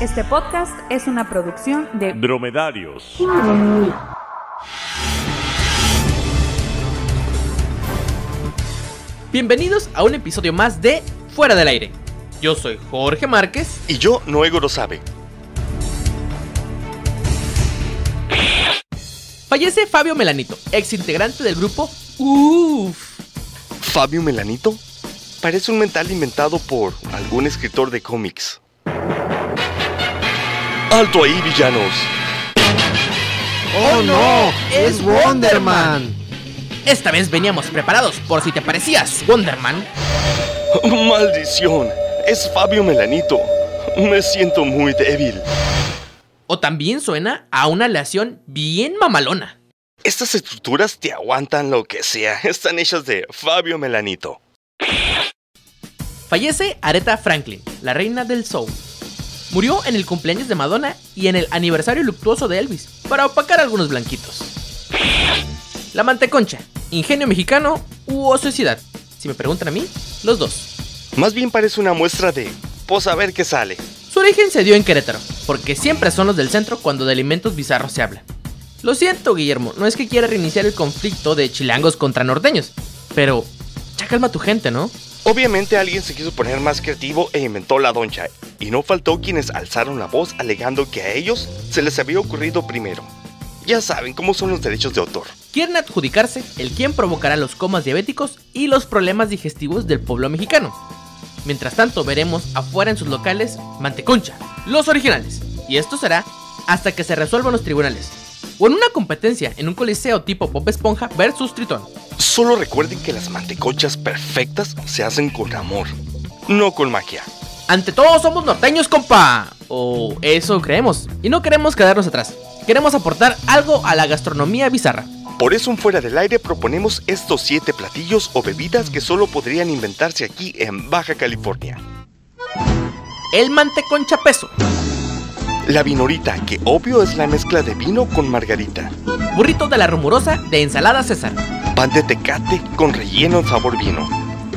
Este podcast es una producción de Dromedarios. Bienvenidos a un episodio más de Fuera del Aire. Yo soy Jorge Márquez. Y yo, Noego lo sabe. Fallece Fabio Melanito, ex integrante del grupo UFF. ¿Fabio Melanito? Parece un mental inventado por algún escritor de cómics. ¡Alto ahí, villanos! ¡Oh no! ¡Es Wonderman! Esta vez veníamos preparados por si te parecías Wonderman. ¡Maldición! Es Fabio Melanito. Me siento muy débil. O también suena a una aleación bien mamalona. Estas estructuras te aguantan lo que sea. Están hechas de Fabio Melanito. Fallece Aretha Franklin, la reina del soul. Murió en el cumpleaños de Madonna y en el aniversario luctuoso de Elvis, para opacar algunos blanquitos. La manteconcha, ingenio mexicano u ociosidad. Si me preguntan a mí, los dos. Más bien parece una muestra de... Pues a ver qué sale. Su origen se dio en Querétaro, porque siempre son los del centro cuando de alimentos bizarros se habla. Lo siento, Guillermo, no es que quiera reiniciar el conflicto de chilangos contra norteños, pero ya calma tu gente, ¿no? Obviamente alguien se quiso poner más creativo e inventó la doncha, y no faltó quienes alzaron la voz alegando que a ellos se les había ocurrido primero. Ya saben cómo son los derechos de autor. Quieren adjudicarse el quién provocará los comas diabéticos y los problemas digestivos del pueblo mexicano. Mientras tanto, veremos afuera en sus locales Manteconcha, los originales. Y esto será hasta que se resuelvan los tribunales. O en una competencia en un coliseo tipo Pop Esponja versus Tritón. Solo recuerden que las mantecochas perfectas se hacen con amor, no con magia. Ante todo somos norteños, compa. O eso creemos. Y no queremos quedarnos atrás. Queremos aportar algo a la gastronomía bizarra. Por eso en Fuera del Aire proponemos estos 7 platillos o bebidas que solo podrían inventarse aquí en Baja California. El manteconcha peso. La vinorita, que obvio es la mezcla de vino con margarita. Burrito de la rumorosa de ensalada César. Pan de tecate con relleno en sabor vino.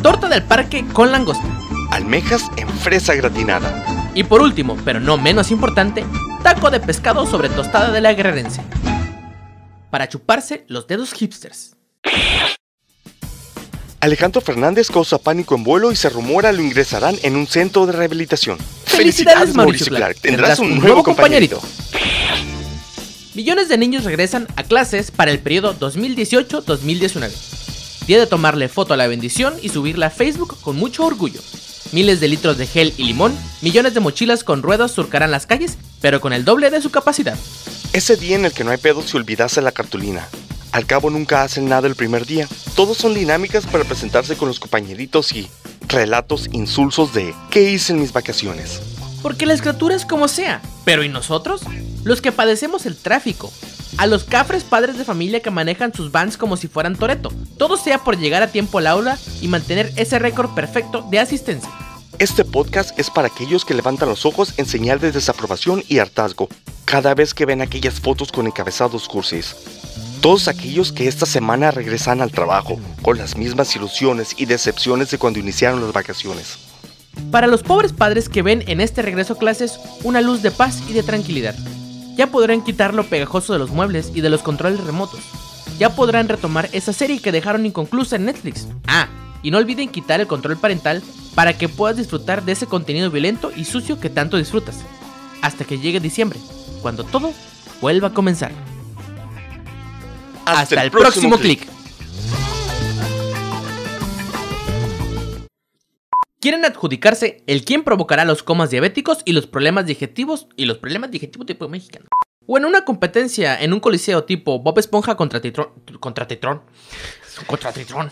Torta del parque con langosta. Almejas en fresa gratinada. Y por último, pero no menos importante, taco de pescado sobre tostada de la guerrerense. Para chuparse los dedos hipsters. Alejandro Fernández causa pánico en vuelo y se rumora lo ingresarán en un centro de rehabilitación. Felicidades, Mauricio Clark. Tendrás un nuevo compañerito. Millones de niños regresan a clases para el periodo 2018-2019. Día de tomarle foto a la bendición y subirla a Facebook con mucho orgullo. Miles de litros de gel y limón, millones de mochilas con ruedas surcarán las calles, pero con el doble de su capacidad. Ese día en el que no hay pedo si olvidase la cartulina. Al cabo nunca hacen nada el primer día. Todos son dinámicas para presentarse con los compañeritos y relatos insulsos de ¿qué hice en mis vacaciones? Porque la escritura es como sea. Pero ¿y nosotros? Los que padecemos el tráfico. A los cafres padres de familia que manejan sus vans como si fueran Toreto. Todo sea por llegar a tiempo al aula y mantener ese récord perfecto de asistencia. Este podcast es para aquellos que levantan los ojos en señal de desaprobación y hartazgo cada vez que ven aquellas fotos con encabezados cursis. Todos aquellos que esta semana regresan al trabajo con las mismas ilusiones y decepciones de cuando iniciaron las vacaciones. Para los pobres padres que ven en este regreso a clases una luz de paz y de tranquilidad. Ya podrán quitar lo pegajoso de los muebles y de los controles remotos. Ya podrán retomar esa serie que dejaron inconclusa en Netflix. Ah, y no olviden quitar el control parental para que puedas disfrutar de ese contenido violento y sucio que tanto disfrutas. Hasta que llegue diciembre, cuando todo vuelva a comenzar. Hasta, el próximo clic. Quieren adjudicarse el quién provocará los comas diabéticos y los problemas digestivos y los problemas digestivos tipo mexicano. O en una competencia en un coliseo tipo Bob Esponja contra Titrón. Contra Titrón. Contra Titrón.